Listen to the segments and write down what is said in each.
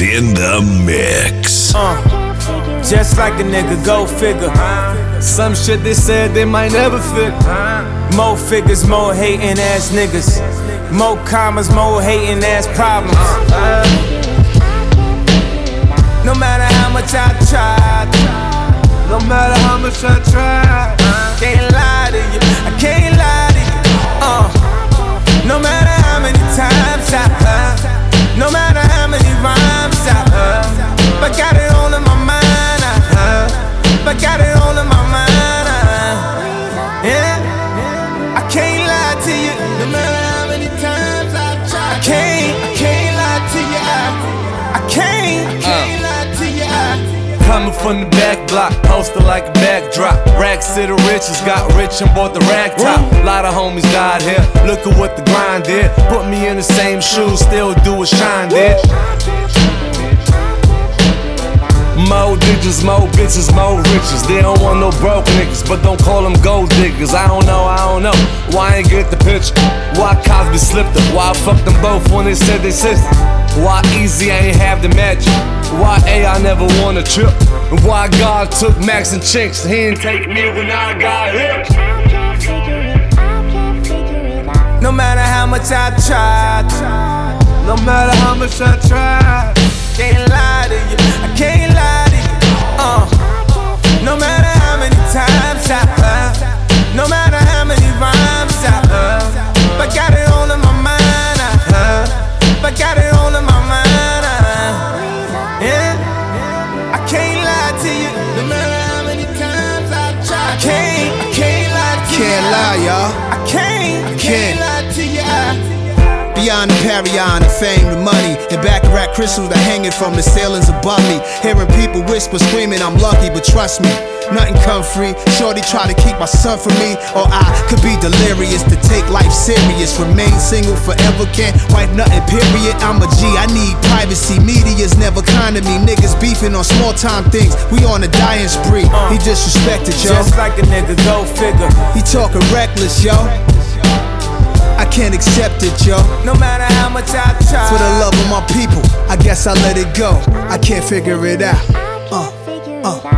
in the mix. Uh, just like a nigga, go figure. Some shit they said they might never fit. More figures, more hating ass niggas. More commas, more hating ass problems. No matter how much I tried, no matter how much I tried, can't lie to you. I can't lie to you. Uh, no matter how many times I, uh, no matter but got it all in my mind. Uh, but got it all in my mind. Uh, yeah, I can't lie to you. No matter how many times I try, I can't, I can't lie to you. I, I can't, I can't lie to you. I, Coming from the back block, posted like a backdrop. Racks to the riches, got rich and bought the rag top. Lot of homies died here. Look at what the grind did. Put me in the same shoes, still do what shine did. More digits, more bitches, more riches. They don't want no broke niggas, but don't call them gold diggers. I don't know, I don't know. Why I ain't get the picture? Why Cosby slipped up? Why I fucked them both when they said they sister? Why Easy ain't have the magic? Why A I never won a trip? And why God took Max and Chinks? He didn't take me when I got hit. I can't figure it, I can't figure it out. No matter how much I tried, no matter how much I tried, can't lie to you. I can't no matter how many times I, uh, no matter how many rhymes I, uh, but got it all in my mind. Uh, but got it all in my The Parion, the fame, the money, and Baccarat crystals that hanging from the ceilings above me. Hearing people whisper, screaming, I'm lucky, but trust me, nothing come free. Shorty try to keep my son from me, or I could be delirious to take life serious. Remain single forever, can't wipe nothing, period. I'm a G, I need privacy. Media's never kind to me. Niggas beefing on small time things. We on a dying spree. He disrespected, yo. Just like a nigga, go figure. He talking reckless, yo. I can't accept it, yo. No matter how much I try. For the love of my people, I guess I let it go. I can't figure it out. I Uh, can't figure uh. it out.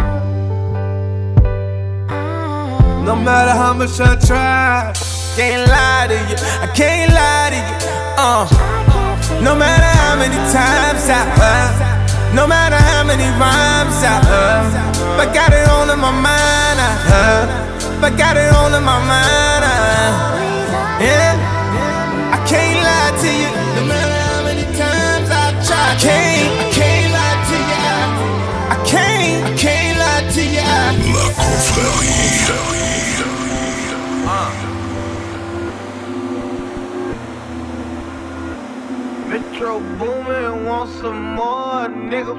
Ah. No matter how much I try, can't lie to you. I can't lie to you. Uh, no matter how many times I, uh, no matter how many rhymes I, uh, but got it all in my mind. I Uh, but got it all in my mind. Metro Boomin want some more, nigga.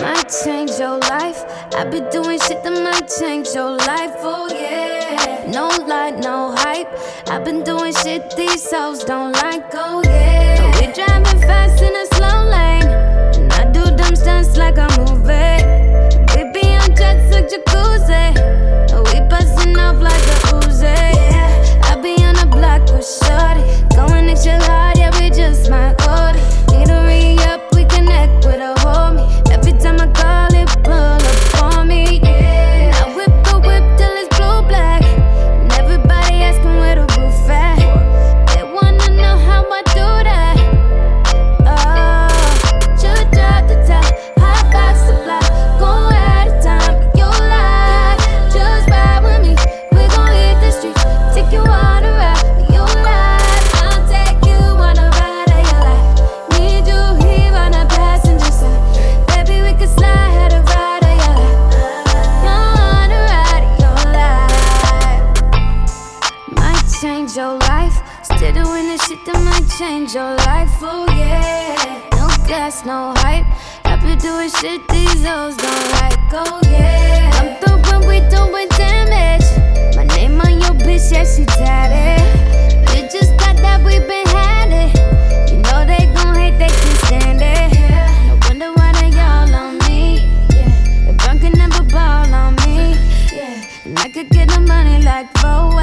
Might change your life. I've been doing shit that might change your life. Oh yeah. No light, no hype. I've been doing shit these hoes don't like. Oh yeah. We driving fast in a slow lane. And I do dumb stunts like a movie. We be on jets like jacuzzi. We bustin' off like a shorty. Going extra hard, yeah, we just might order. Need to re No hype. Be doing shit these hoes don't like. Oh yeah. I'm through when we doing damage. My name on your bitch, yeah, she tatted. You just thought that we been had it. You know they gon' hate, they can stand it. No wonder why they all on me. The can never ball on me. Yeah. And I could get the money like four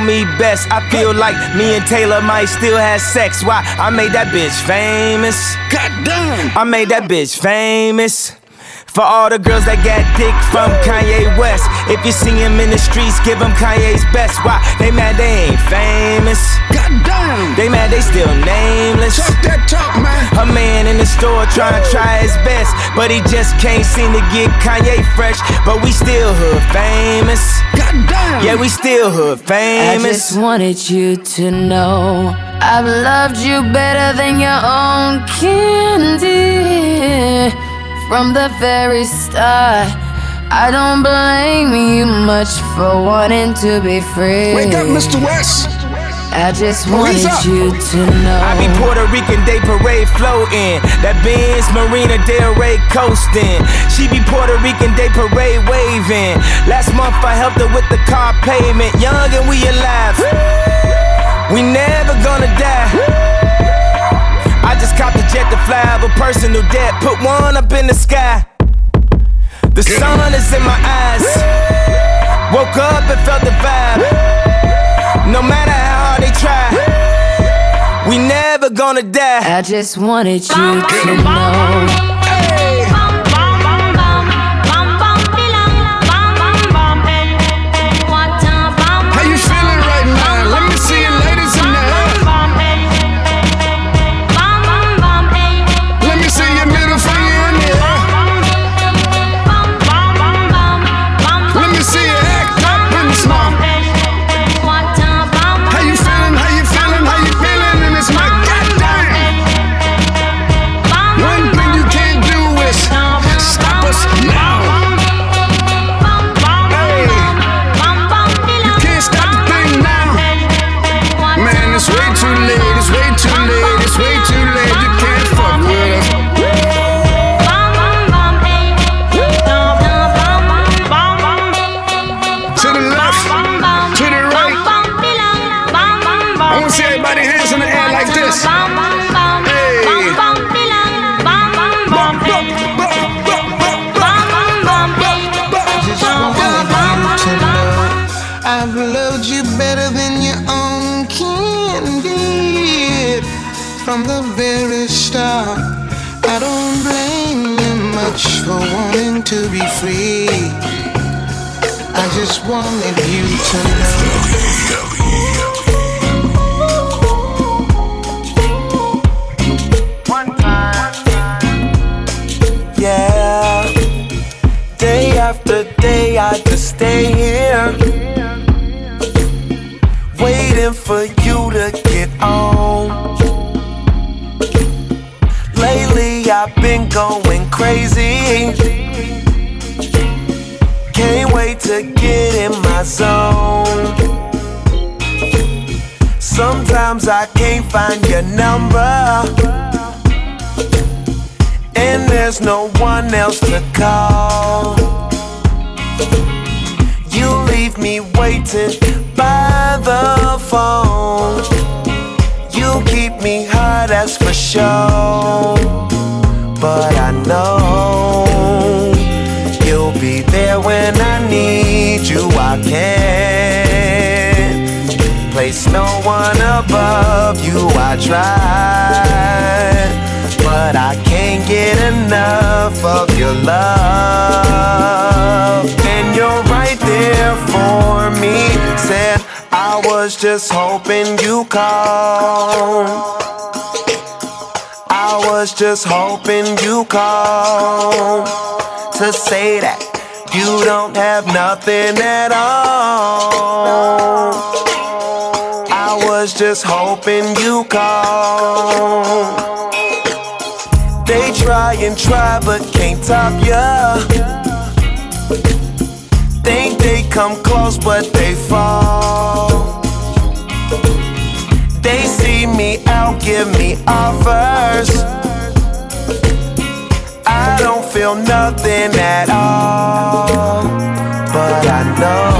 know me best, I feel like me and Taylor might still have sex. Why? I made that bitch famous. God damn. I made that bitch famous. For all the girls that got dick from Kanye West. If you see him in the streets, give him Kanye's best. Why? They mad they ain't famous. Goddamn! They mad they still nameless. Talk that talk, man! A man in the store trying to try his best, but he just can't seem to get Kanye fresh. But we still hood famous. Yeah, we still hood famous. I just wanted you to know I've loved you better than your own candy from the very start. I don't blame you much for wanting to be free. Wake up, Mr. West! I just Police wanted up. you to know. I be Puerto Rican Day Parade floating. That Benz Marina Del Rey coasting. She be Puerto Rican Day Parade waving. Last month I helped her with the car payment. Young and we alive. We never gonna die. I just copped a jet to fly over personal debt. Put one up in the sky. The sun is in my eyes. Woke up and felt the vibe. No matter how hard they try, we never gonna die. I just wanted you to know. Else to call. You leave me waiting by the phone. You keep me hot, that's for sure. But I know you'll be there when I need you. I can't place no one above you. I tried, but I can't get enough of your love. And you're right there for me. Said I was just hoping you call. I was just hoping you call to say that you don't have nothing at all. I was just hoping you call. They try and try but can't top ya. Think they come close but they fall. They see me out, give me offers. I don't feel nothing at all. But I know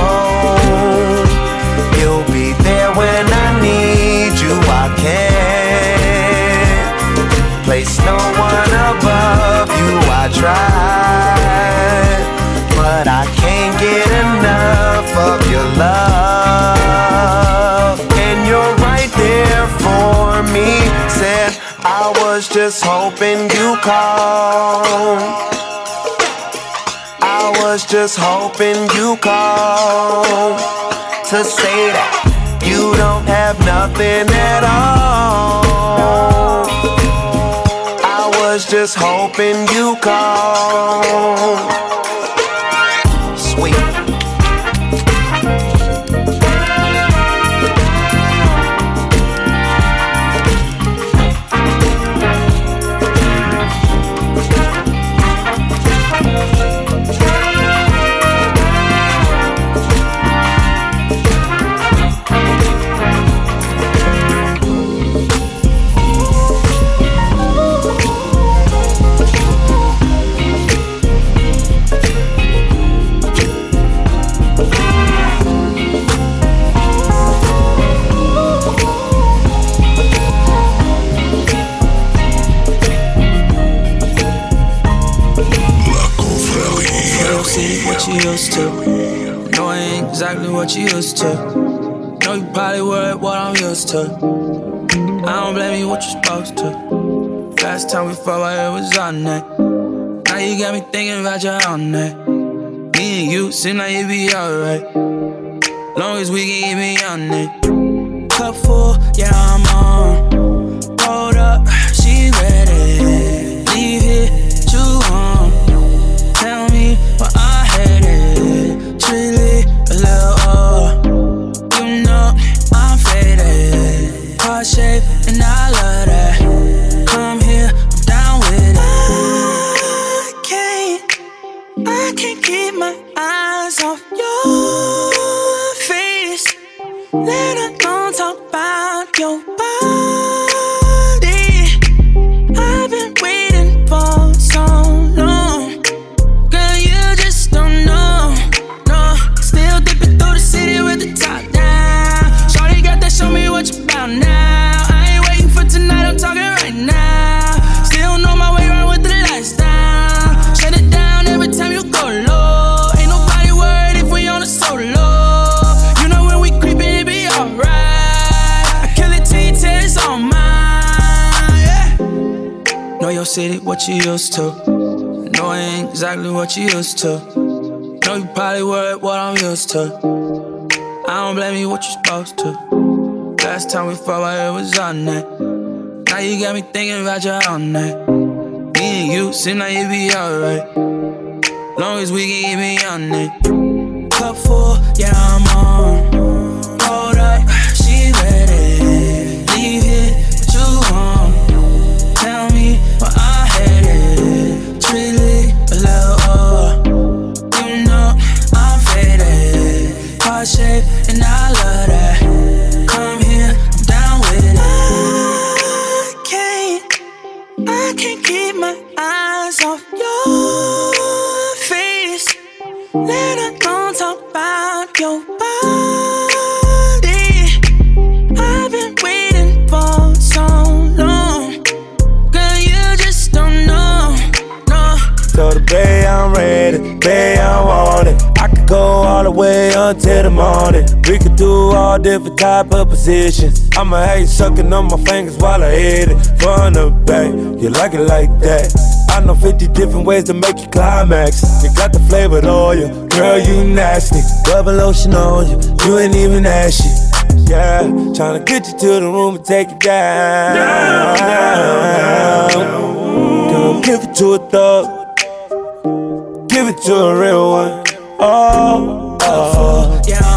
just hoping you call. I was just hoping you call to say that you don't have nothing at all. I was just hoping you call. What you used to. Know you probably worried what I'm used to. I don't blame you what you're supposed to. Last time we fought, head was on that. Now you got me thinking about your own that. Me and you seem like it be alright. Long as we can get beyond it. Cup full, yeah, I'm on. Hold up, she ready. Leave here, Let alone to. I ain't exactly what you used to. Know you probably were what I'm used to. I don't blame you what you're supposed to. Last time we fought, I was on that. Now you got me thinking about you all night. Me and you seem like you be alright. Long as we can get me on it. Cup full, yeah, I'm on. Babe, I'm ready. Babe, I want it. I could go all the way until the morning. We could do all different type of positions. I'ma have you sucking on my fingers while I hit it. from the back, you like it like that. I know 50 different ways to make you climax. You got the flavored oil, girl, you nasty. Rubber lotion on you, you ain't even ashy. Yeah, tryna get you to the room and take you down. down, down, down. Give it to a thug give it to a real one. Oh, oh. yeah.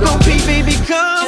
go, baby, come.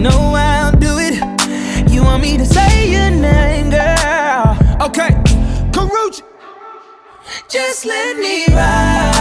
No, I'll do it. You want me to say your name, girl? Okay, Karuchi. Just let me ride.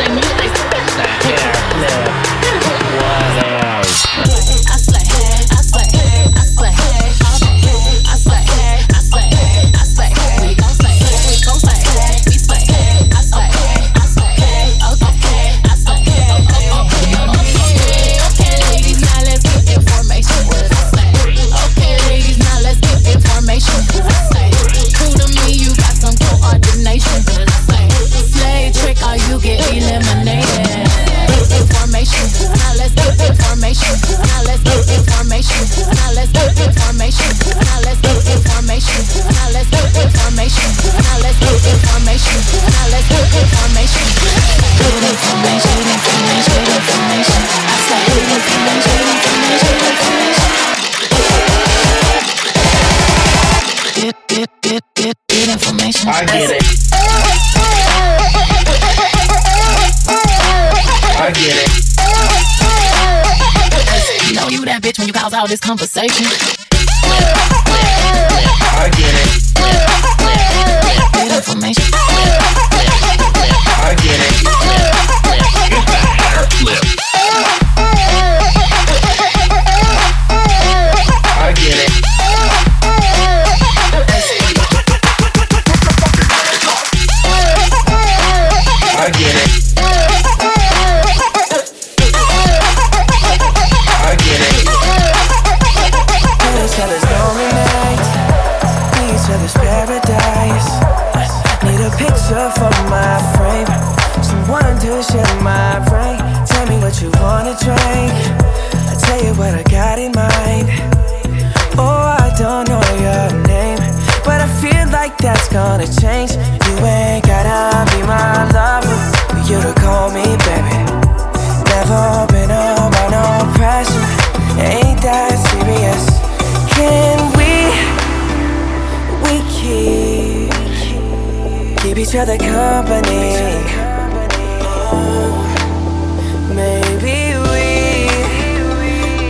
It ain't no thing, you all keep each other company? Oh, maybe we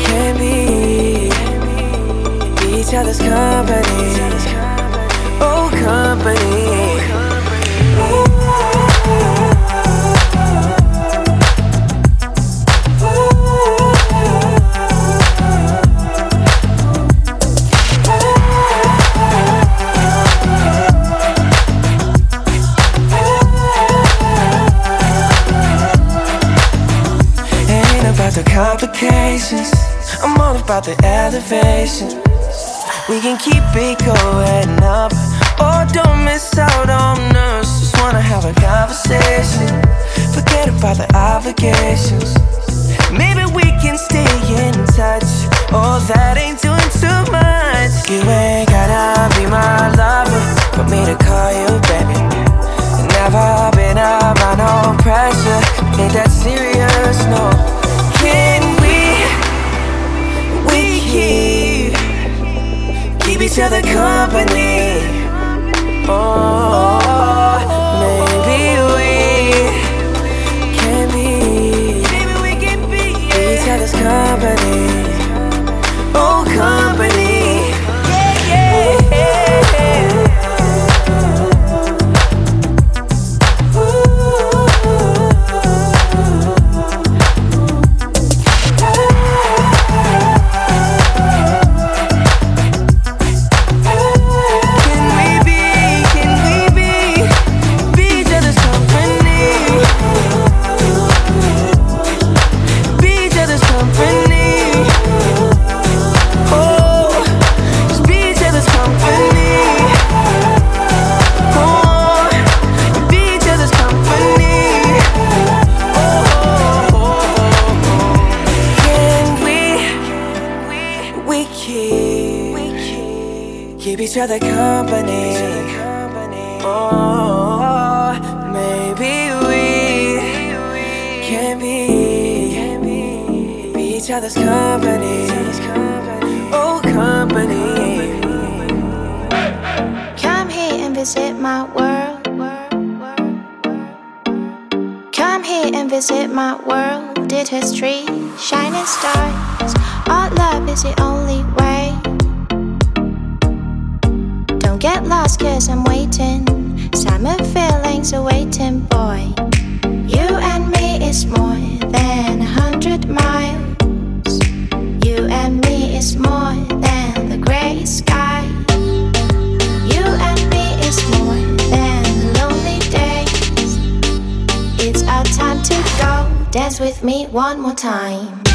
can be each other's company. Oh, company. About the elevation. We can keep it going up. Oh, don't miss out on us. Just wanna have a conversation. Forget about the obligations. Maybe we can stay in touch. Oh, that ain't doing too much. You ain't gotta be my lover for me to call you baby. Never been under no pressure. Ain't that serious? No. Can keep each other company. Oh, maybe we can be. Maybe we can be each other's company. Keep each other company. Oh, maybe we can be be each other's company. Oh, company. Come here and visit my world. Come here and visit my world. Did history, shining stars. Our love is the only get lost, cause I'm waiting. Summer feelings are waiting, boy. You and me is more than a hundred miles. You and me is more than the gray sky. You and me is more than the lonely days. It's our time to go. Dance with me one more time.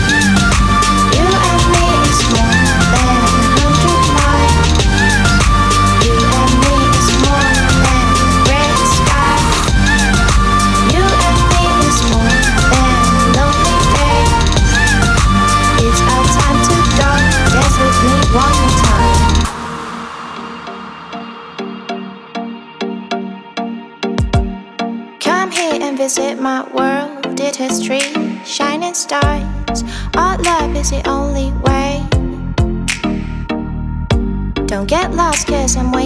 My world. Did history, shining stars. Our love is the only way. Don't get lost, cause I'm waiting.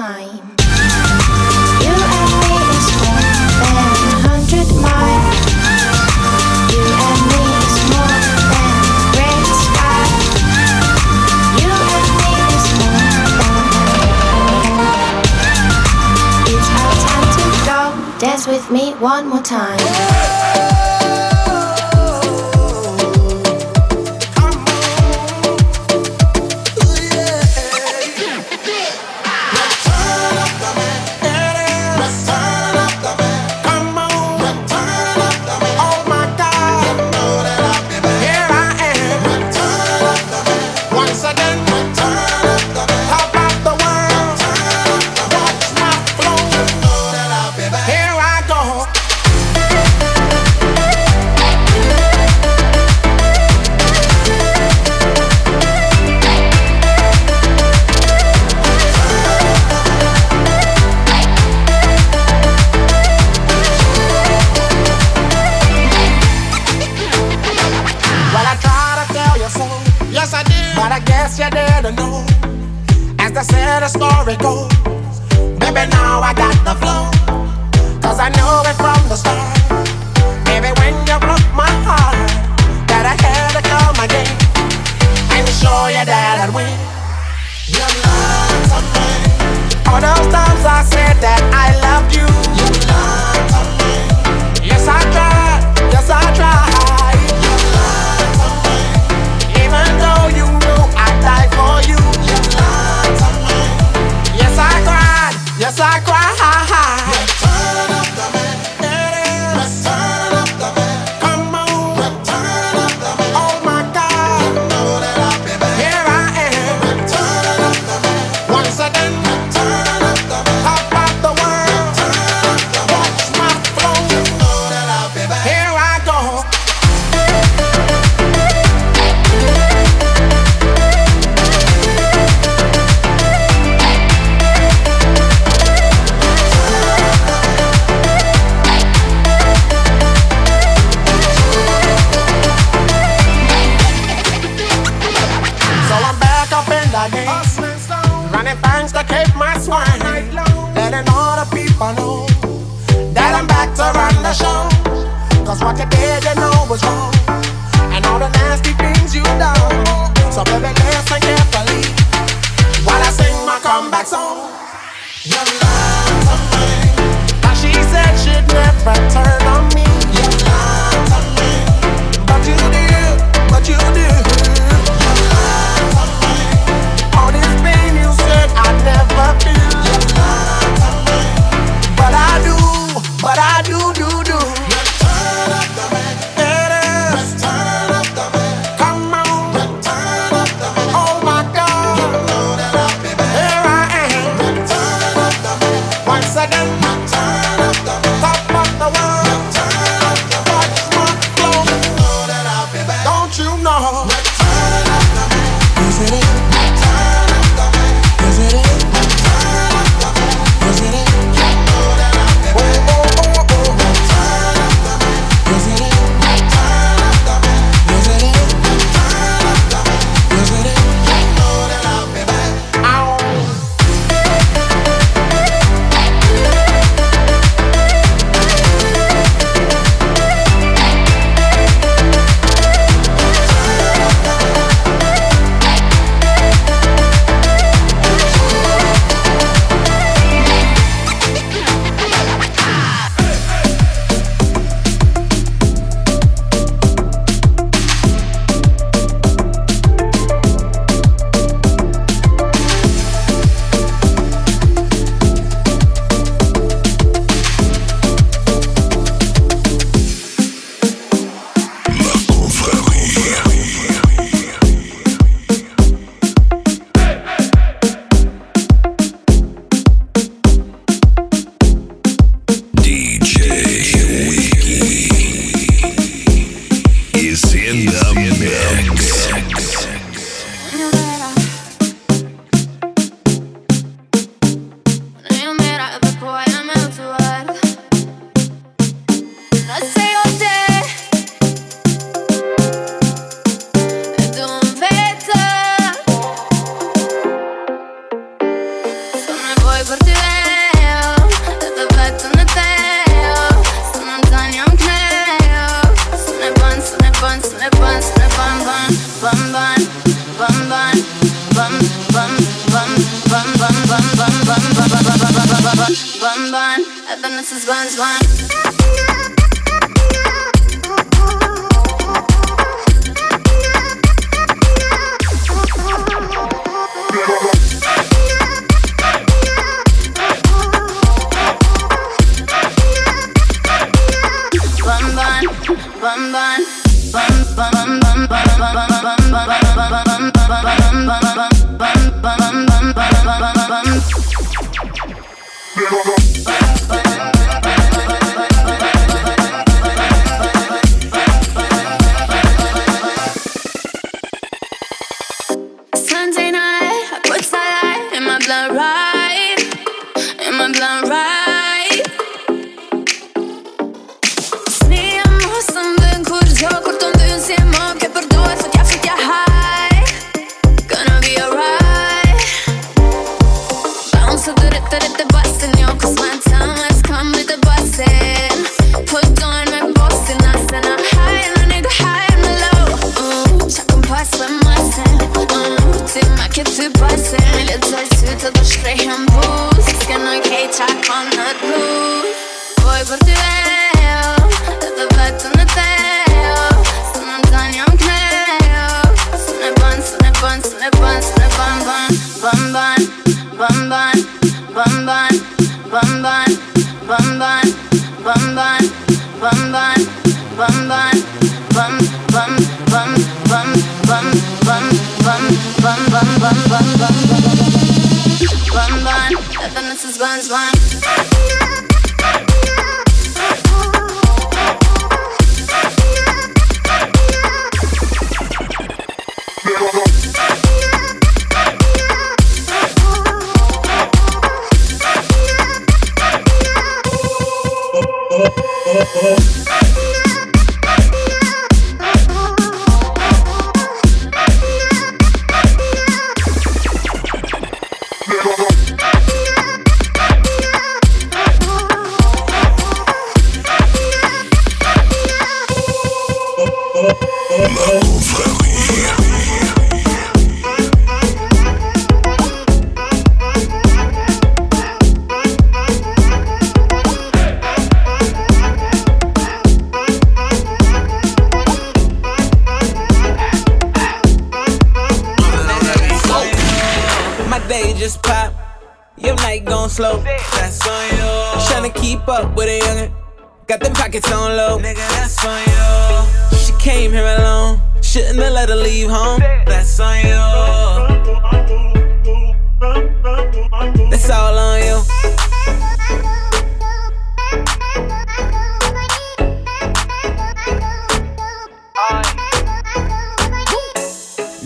time. You and me is more than a hundred miles. You and me is more than great sky. You and me is more than. It's our time to go. Dance with me one more time.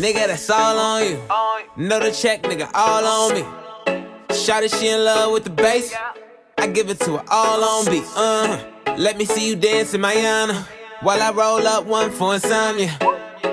Nigga, that's all on you. Know the check, nigga, all on me. Shawty, she in love with the bass. I give it to her all on beat. Uh huh. Let me see you dance in Mayana. While I roll up one for insomnia.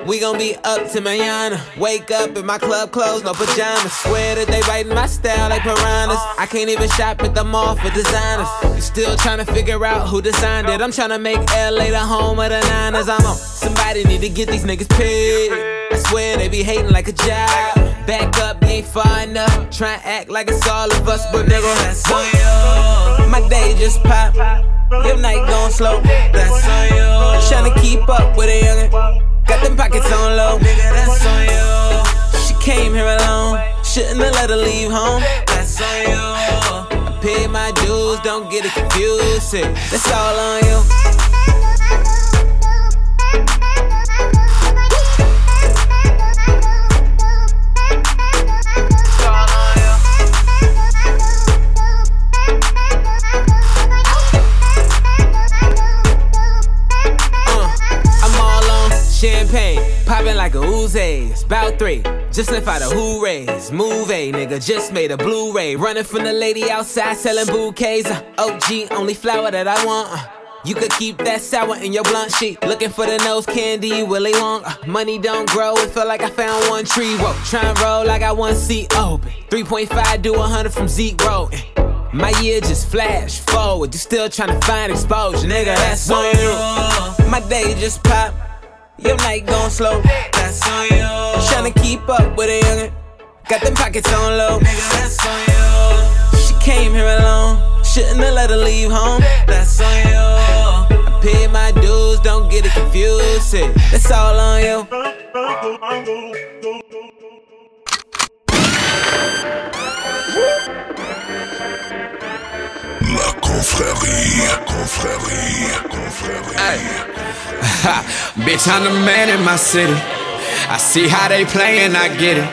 We gon' be up to Mayana. Wake up in my club clothes, no pajamas. Swear that they biting my style like piranhas. I can't even shop at the mall for designers. Still tryna figure out who designed it. I'm tryna make LA the home of the Niners. I'm on. Somebody need to get these niggas paid. I swear they be hating like a job. Back up, ain't far enough. Try and act like it's all of us, but nigga, that's on you. My day just pop. Your night gon' slow. That's on you. Tryna keep up with a youngin'. Got them pockets on low. Nigga, that's on you. She came here alone. Shouldn't have let her leave home. That's on you. I paid my dues, don't get it confused. That's all on you. Champagne, popping like a. It's Bout three, just left out a hoorays. a nigga, just made a Blu-ray. Running from the lady outside selling bouquets. Uh, OG, only flower that I want. Uh, you could keep that sour in your blunt sheet. Looking for the nose candy, want. Uh, money don't grow, it feel like I found one tree. Whoa, try and roll, like I got one seat open. 3.5 do 100 from zero. My year just flash forward, you still trying to find exposure, nigga. That's on you. My day just pop, your night gon' slow. That's on you. Tryna keep up with a youngin', got them pockets on low. Nigga, that's on you. She came here alone, Shouldn't have let her leave home. That's on you. I pay my dues, don't get it confused. That's all on you. La confrérie, confrérie, confrérie. Hey. Bitch, I'm the man in my city. I see how they playin', I get it.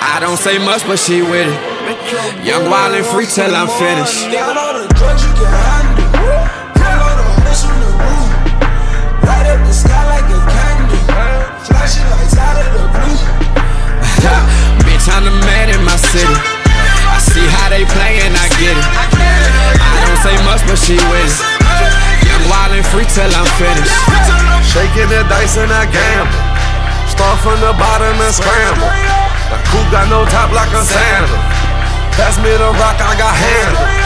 I don't say much, but she with it. Young, wild, and free till I'm finished. Bitch, I'm the man in my city. I see how they playin', I get it. I don't say much, but she with it. Young, wild, and free till I'm finished. Shaking the dice and I gamble. Start from the bottom and scramble. The coupe got no top like a sandal. Pass me the rock, I got handle.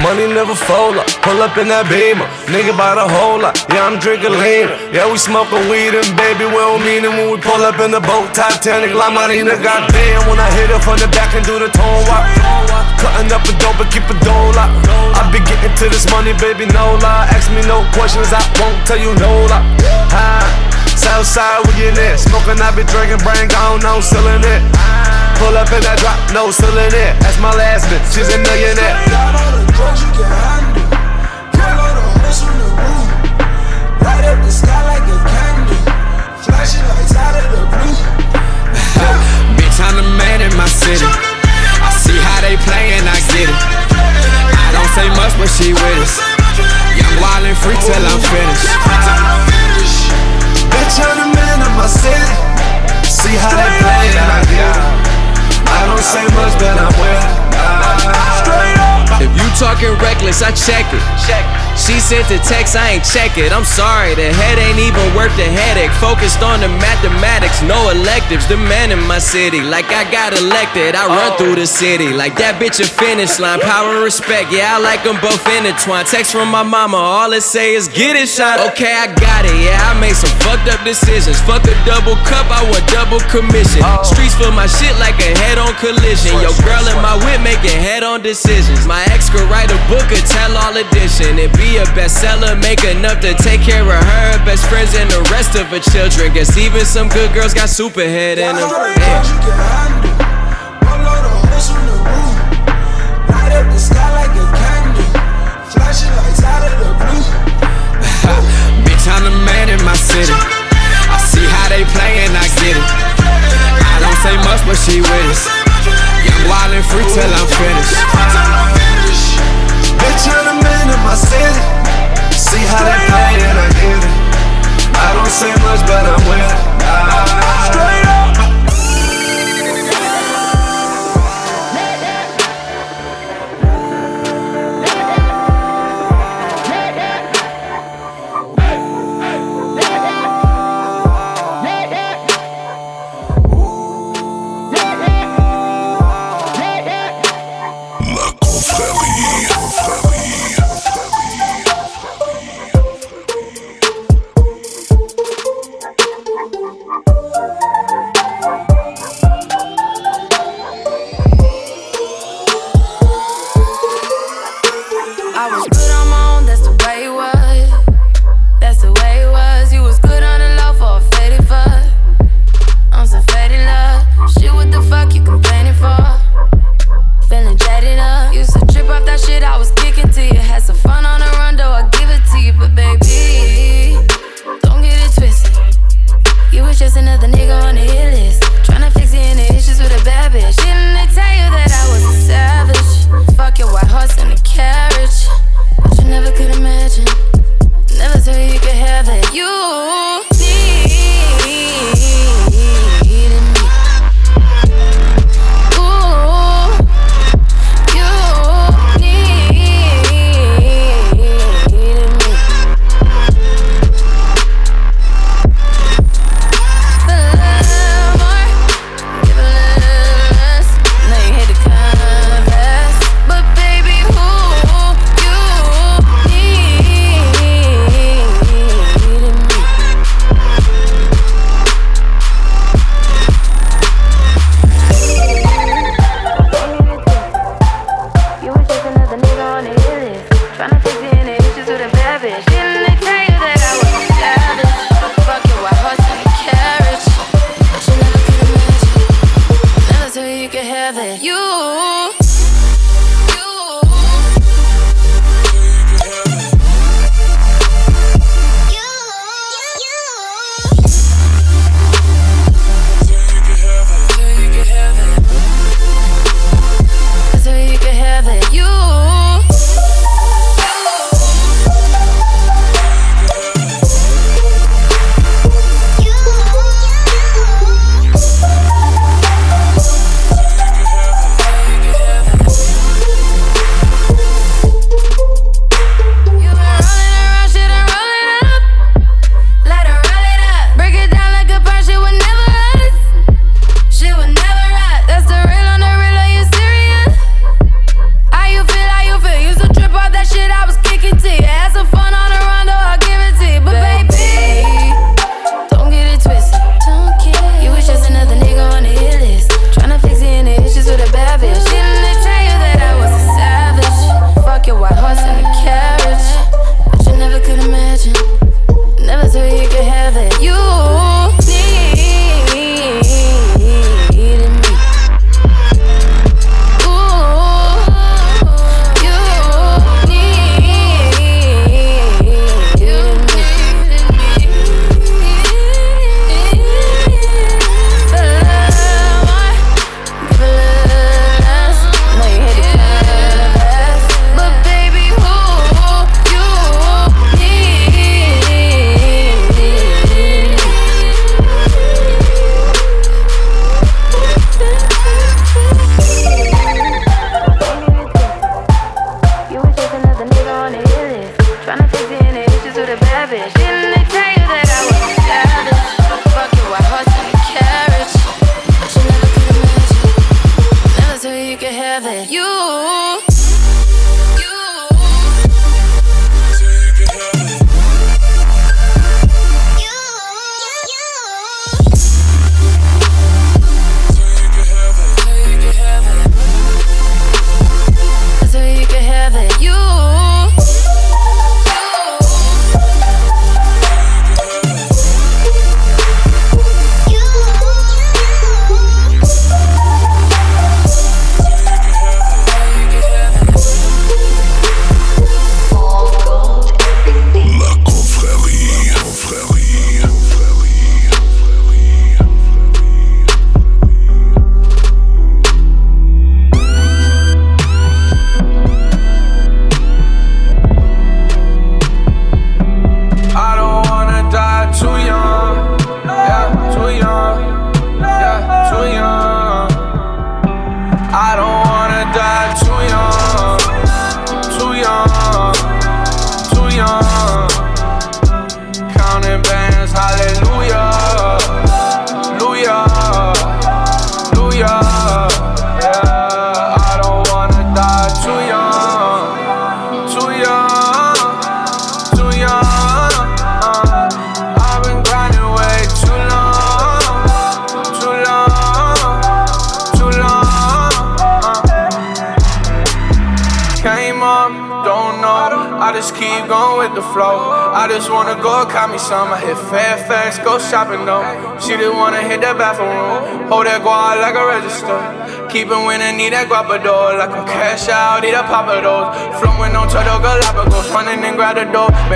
Money never fold up, pull up in that beamer. Nigga buy the whole lot, yeah, I'm drinking lean. Yeah, we smoking weed and baby, we don't mean it when we pull up in the boat. Titanic, La Marina, goddamn. When I hit her from the back and do the tone walk. Cutting up a dope and keep a dough lock. I be getting to this money, baby, no lie. Ask me no questions, I won't tell you no lie. Hi. Southside, we in it. Smoking, I be drinking, brain gone, no selling it. Pull up in that drop, no selling it. That's my last bitch, she's a millionaire. All the drugs you can handle. Pull all the from the roof. Light up the sky like a candle. Flashing lights out of the blue. Bitch, I'm the man in my city. I see how they playin', I get it. I don't say much, but she with us. Young, wild, and free till I'm finished. Bitch, I'm the man of my city. See how they play and I get it. I don't say much, but I'm with it. If you talking reckless, I check it. check it. She sent the text, I ain't check it. I'm sorry, the head ain't even worth the headache. Focused on the mathematics, no electives. The man in my city, like I got elected. I run through the city, like that bitch a finish line. Power and respect, yeah, I like them both intertwined. Text from my mama, all it say is get it shot. Okay, I got it, yeah, I made some fucked up decisions. Fuck a double cup, I want double commission. Streets for my shit like a head on collision. Yo, girl in my whip making head on decisions. My ex could write a book, a tell all edition. It be a bestseller, make enough to take care of her best friends and the rest of her children. Guess even some good girls got superhead in them. Drugs you can handle. Pull all the hoes from the roof. Light up the sky like a candle. Flashing lights out of the blue. Bitch, I'm the man in my city. I see how they playin', I get it. I don't say much, but she with us. Young, wild, and free till I'm finished. Bitch, I'm the man in my city. See how they play and I get it. I don't say much, but I'm with it. Straight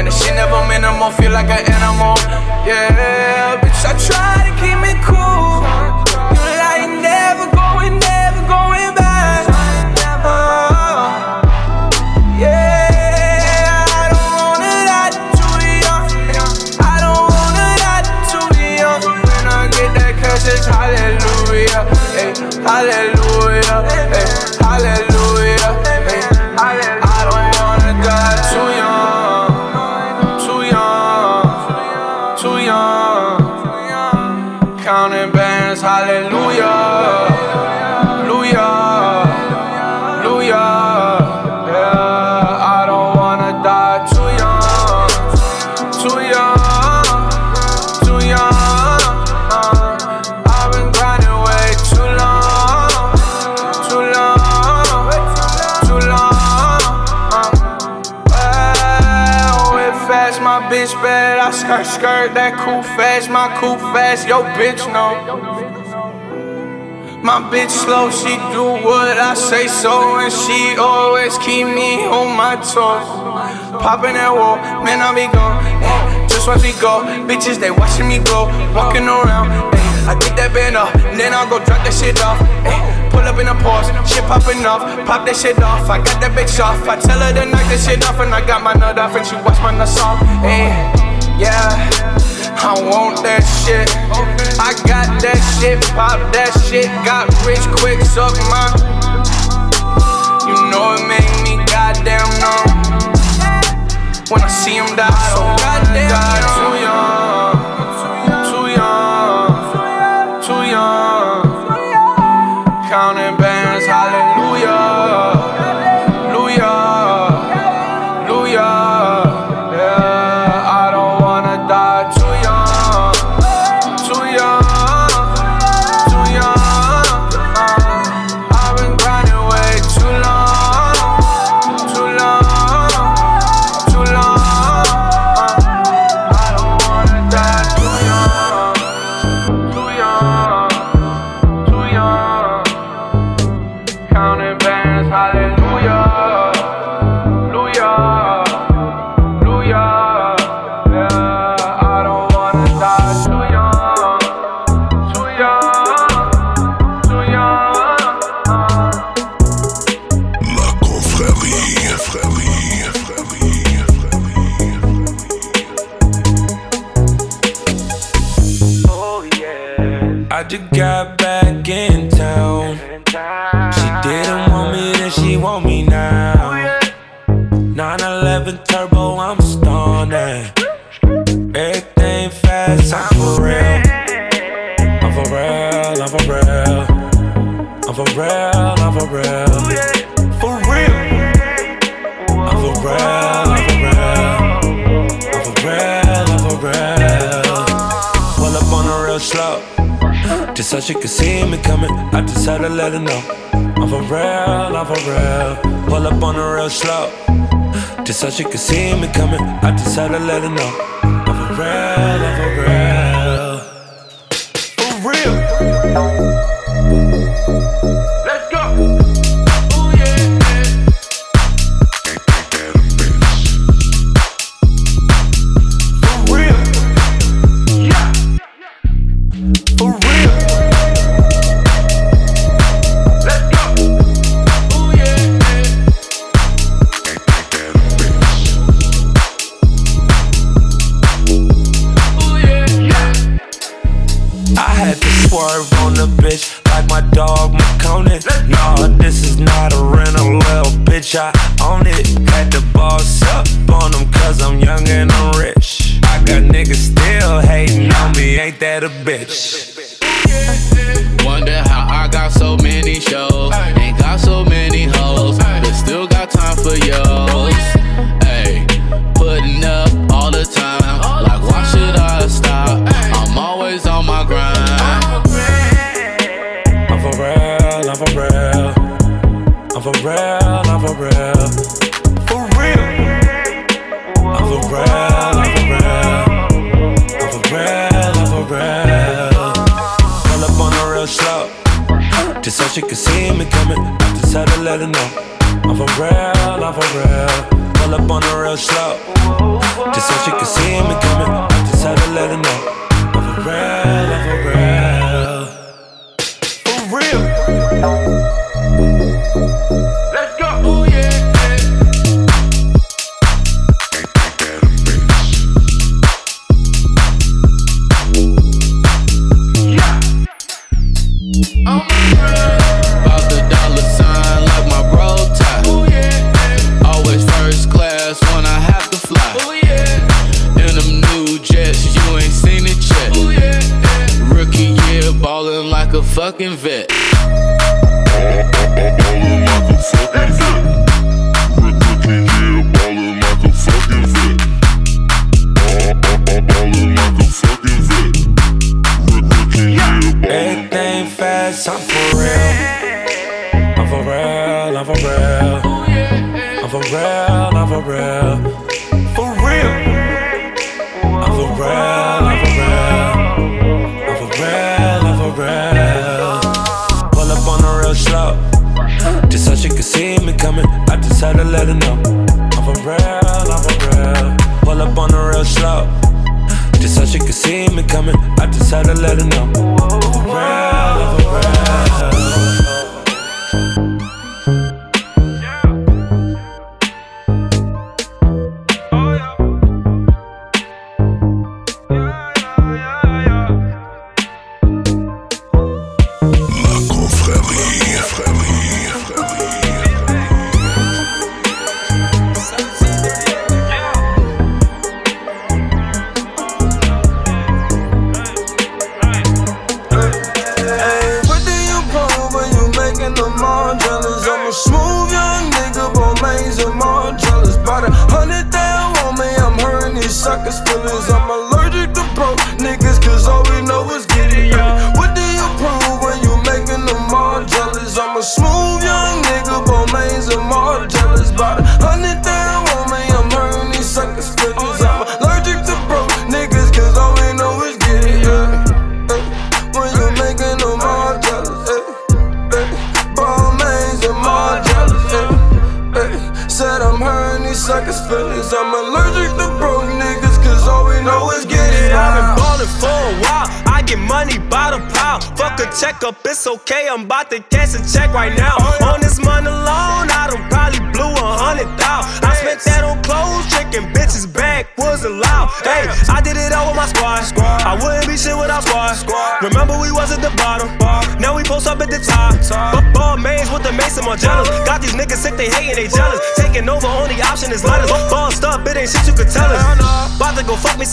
Man, the shit never minimal, feel like an animal. Yeah, bitch, I try to keep it cool. You like never going, never going back. Oh, yeah, I don't wanna die too young. I don't wanna die too young. When I get that cash, it's hallelujah. Hey, hallelujah, cool fast, my cool fast, yo bitch no. My bitch slow, she do what I say so, and she always keep me on my toes. Popping that wall, man, I be gone. Eh, just watch me go, bitches they watching me go, walking around. I get that band up, then I'll go drop that shit off. Pull up in a pause, shit popping off, pop that shit off. I got that bitch off, I tell her to knock that shit off, and I got my nut off, and she watch my nuts off. Yeah, I want that shit. I got that shit, pop that shit, got rich quick, suck my. You know it make me goddamn numb when I see him die. So goddamn die too young, so she could see me coming. I just had to let her know.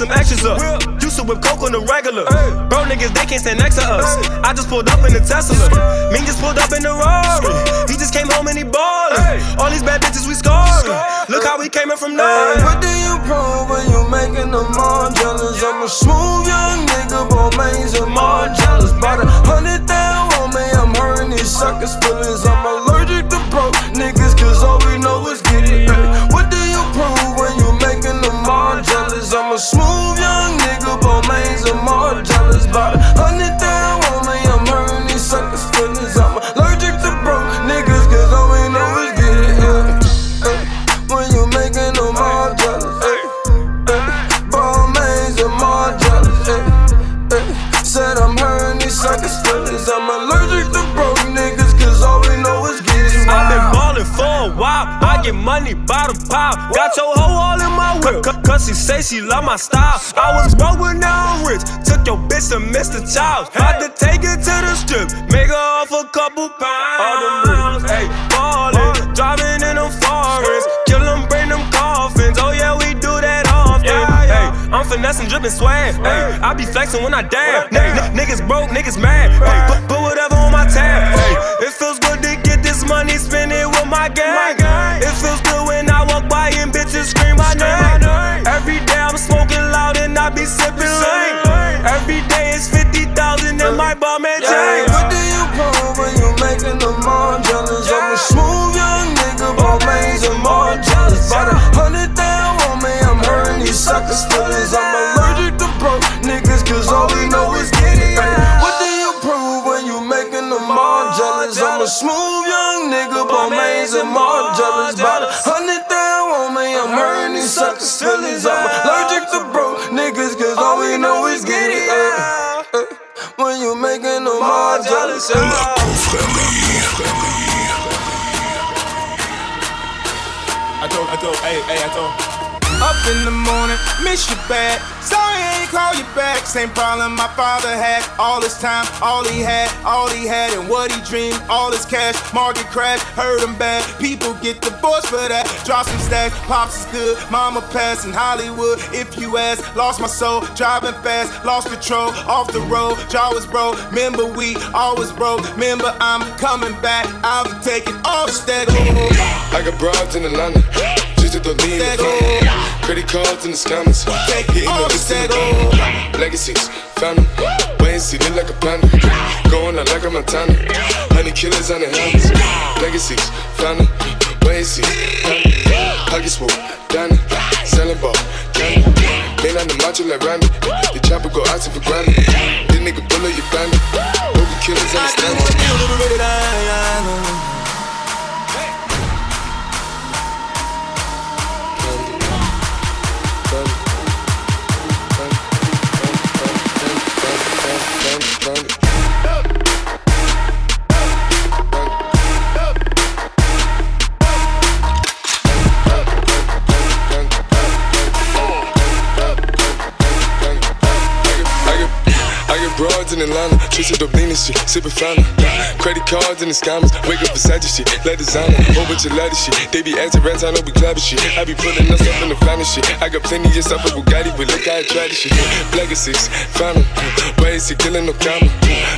Some extras up. Used to whip coke on the regular. Bro, niggas, they can't stand next to us. I just pulled up in the Tesla. Me just pulled up in the Rari. He just came home and he ballin'. All these bad bitches, we scoring. Look how we came in from there. What do you prove when you making them all jealous? I'm a smooth young nigga, Balmains and more jealous. About a hundred down on me, I'm hurting these suckers' feelings. Get money the pile. Got your hoe all in my whip. c- Cause she say she love my style. I was broke, but now I'm rich. Took your bitch to Mr. Chow's. Had to take her to the strip. Make her off a couple pounds. Hey, ballin'. Driving in them foreigns. Kill them, bring them coffins. Oh, yeah, we do that often. Hey, I'm finessing, dripping swag. Hey, I be flexing when I dab. N- n- niggas broke, niggas mad. Hey, put, put whatever on my tab. Hey, it feels good to get this money, spend it with my gang. I be sipping lean. Every day it's 50,000 in my bum and Hey, chain. what do you prove when you making them all jealous? I'm a smooth young nigga, Balmains and more jealous. About a hundred down on me, I'm hurting these suckers' feelings. I'm allergic to broke niggas, cause all we know is get it. What do you prove when you making them all jealous? I'm a smooth young nigga, Balmains and more jealous. About a hundred down on me, I'm hurting these suckers' feelings. I'm I told, I told, hey, hey, I told. Up in the morning, miss you bad. Sorry I ain't call you back. Same problem my father had. All his time, all he had, all he had, and what he dreamed. All his cash, market crash, hurt him bad. People get divorced for that. Drop some stacks, pops is good. Mama passed in Hollywood. If you ask, lost my soul, driving fast, lost control, off the road. Jaw was broke. Remember we always broke. Remember I'm coming back. I'll be taking all the stack. I got broads in Atlanta, to lean the phone. Credit cards and the scammers, hitting the list in the. Legacies, found them, wait and see, look like a panda. Going out like a Montana, honey killers on the helmets. Legacies, found them, wait and see, found them. Pocket swoop, Danny, selling ball, candy. Man on the macho like Randy, the chopper go out for granted. Dublin and shit, sippin' fountain. Credit cards and the scammers, wake up beside your shit, let designer, whole bunch of ladder shit. They be acting rats, I know we clapping shit. I be pulling us up in the finest shit. I got plenty of stuff with Bugatti, but look how I try this shit. Found 'em. Why killing no comma?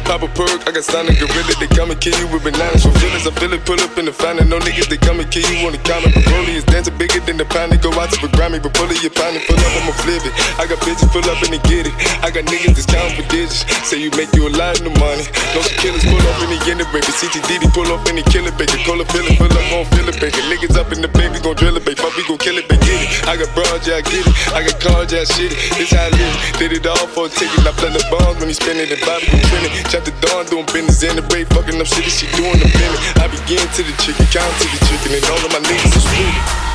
Pop a perk, I got signed a gorilla, they come and kill you with bananas. For feelings, I feel it, pull up in the fountain. No niggas, they come and kill you on the counter. Broly is dancing bigger than the pound. They go out to the Grammy, but pull it, your pound, full up, I'ma flip it. I got bitches pull up and they get it. I got niggas that's counting for digits. Say you make you a lot of money. No killers pull up and they get the baby. CTDD pull up and they kill it, baby. Call a feeling, pull up, gon' feel it, baby. Niggas up in the baby, gon' drill it, baby. Fuck, we gon' kill it, baby. Get it. I got broads, yeah, I get it. I got cars, yeah, shit it. This how I live. Did it all for a ticket. I play the bombs when he spinning the Bobby gon' trend it. Chop the dawn, doing business in the break, fucking up shit. She doing the minute. I begin to the chicken, count to the chicken, and all of my niggas is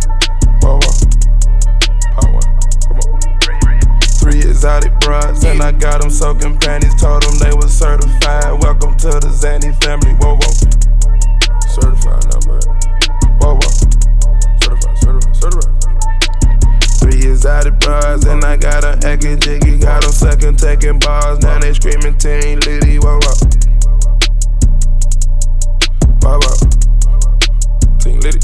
and I got them soaking panties. Told them they was certified. Welcome to the Xanny family. Whoa, whoa. Certified now, baby. Whoa, whoa. Certified, certified, certified. Three exotic bras, and I got an Eki Jiggy. Got them second taking bars. Now they screaming Team Liddy. Whoa, whoa. Whoa, whoa. Team Liddy.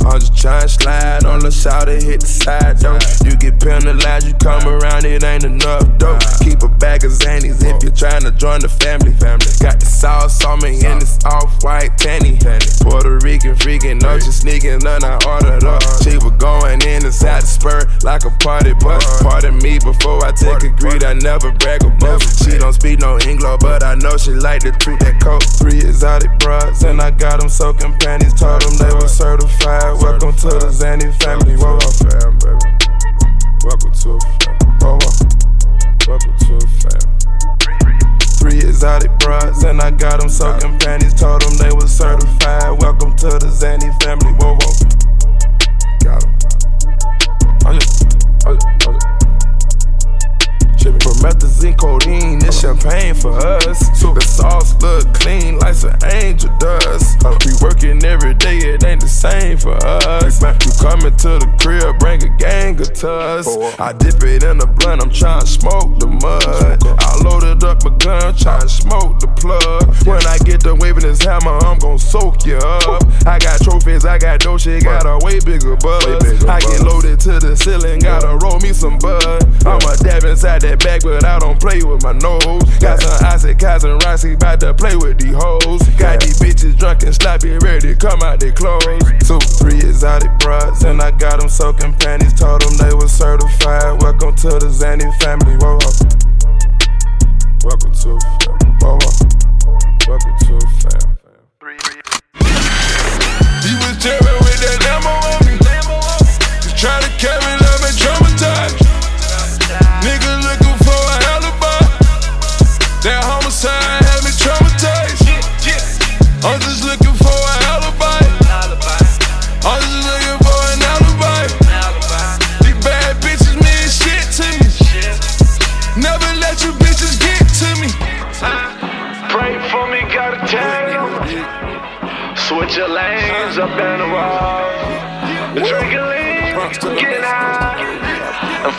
I'm just tryna slide on the side and hit the side though. You get penalized, you come around, it ain't enough though. Keep a bag of Xannies if you're tryna join the family. Got the sauce on me and it's off white tanny. Puerto Rican freaking, no, she sneaking, none I ordered up. She was going in inside the spur like a party bus. Pardon me before I take a greed, I never brag boast. She don't speak no English, but I know she like to treat that coat. Three exotic bras, and I got them soaking panties. Told them they were certified. Welcome to the Xanny family. Whoa, whoa, fam, baby. Welcome to a fam. Whoa, whoa. Welcome to a fam. Three exotic bras, and I got them soaking panties. Told them they was certified. Welcome to the Xanny family. Whoa, whoa. Got 'em. I just, I just, I just. Promethazine, codeine, this champagne for us. The sauce look clean like some angel dust. Uh, we working every day, it ain't the same for us. You coming to the crib, bring a gang of tuss. I dip it in the blunt, I'm trying to smoke the mud. I loaded up a gun, trying to smoke the plug. When I get to waving this hammer, I'm gon' soak you up. I got trophies, I got dough, shit, got a way bigger buzz. I get loaded to the ceiling, gotta roll me some bud. I'ma dab inside that bag, but I don't play with my nose. Got some Isaac, Kaz, and Rossi, bout to play with these hoes. Got these bitches drunk and sloppy, ready to come out their clothes. Two, three exotic bras, and I got them soaking panties. Told them they was certified. Welcome to the Xanny family. Whoa, whoa. Welcome to fam. Whoa, whoa. Welcome to fam. He was tearing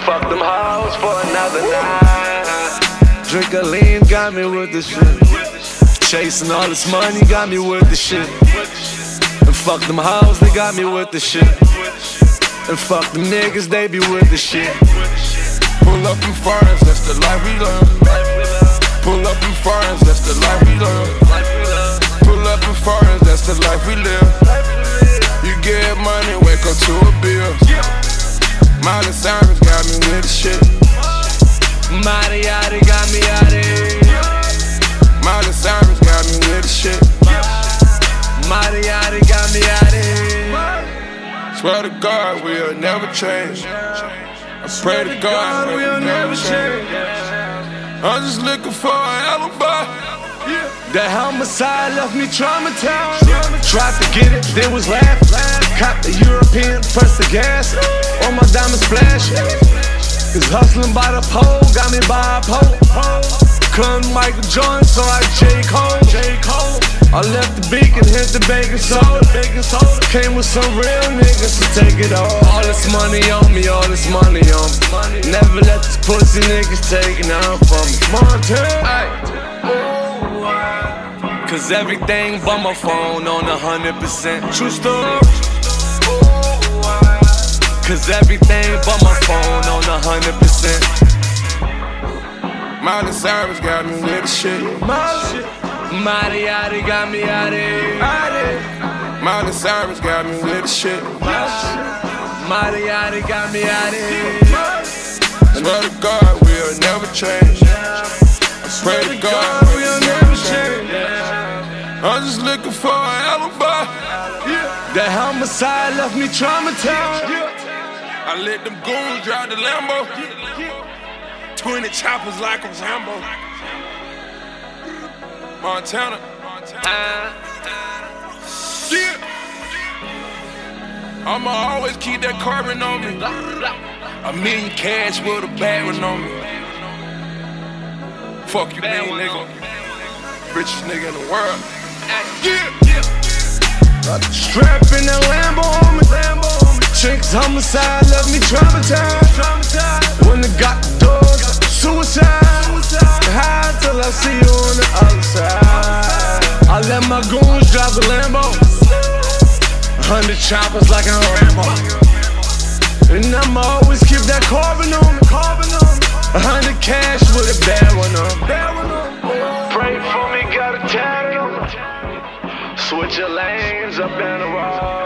fuck them hoes for another night. Drink a lean, got me with the shit. Chasing all this money, got me with the shit. And fuck them hoes, they got me with the shit. And fuck them niggas, they be with the shit. Pull up in foreigns, that's the life we love. Pull up in foreigns, that's the life we love. Pull up in foreigns, that's the life we live. You get money, wake up to a bill. Miley Cyrus got me with the shit. Mariati got me out here. Miley Cyrus got me with the shit. Mariati got me out here. Swear to God, we'll never change. I pray to God, we'll never change. I'm just looking for an alibi. That homicide left me traumatized. Tried to get it, then was laughing. Caught the European, press the gas. All my diamonds flash. Cause hustling by the pole got me by a pole. Clung Michael Jordan, so I J. Cole. I left the beacon, hit the baking soda. Came with some real niggas to take it all. All this money on me, all this money on me. Never let this pussy niggas take it out from me. Montana. Cause everything but my phone on a hundred percent. True story. Cause everything but my phone on a hundred percent. Miley Cyrus got me with the shit. Mariati got me out here. Miley Cyrus got me with the shit. Mariati got me out here. Swear to God, we'll never change. I pray to God, we'll never change. I'm just looking for an alibi. That homicide left me traumatized. I let them goons drive the Lambo. 20 choppers like a Rambo. Montana. Yeah. I'ma always keep that carbon on me. A million cash with a bad one on me. Fuck you, mean nigga. Richest nigga in the world. Yeah. Strap in that Lambo on me. Chinks homicide left me traumatized. When they got the doors, suicide. High till I see you on the other side. I let my goons drive the Lambo. Hundred choppers like a Rambo. And I'ma always keep that carbon on me. A hundred cash with a bad one on. Pray for me, got a tatted. Switch your lanes up the road.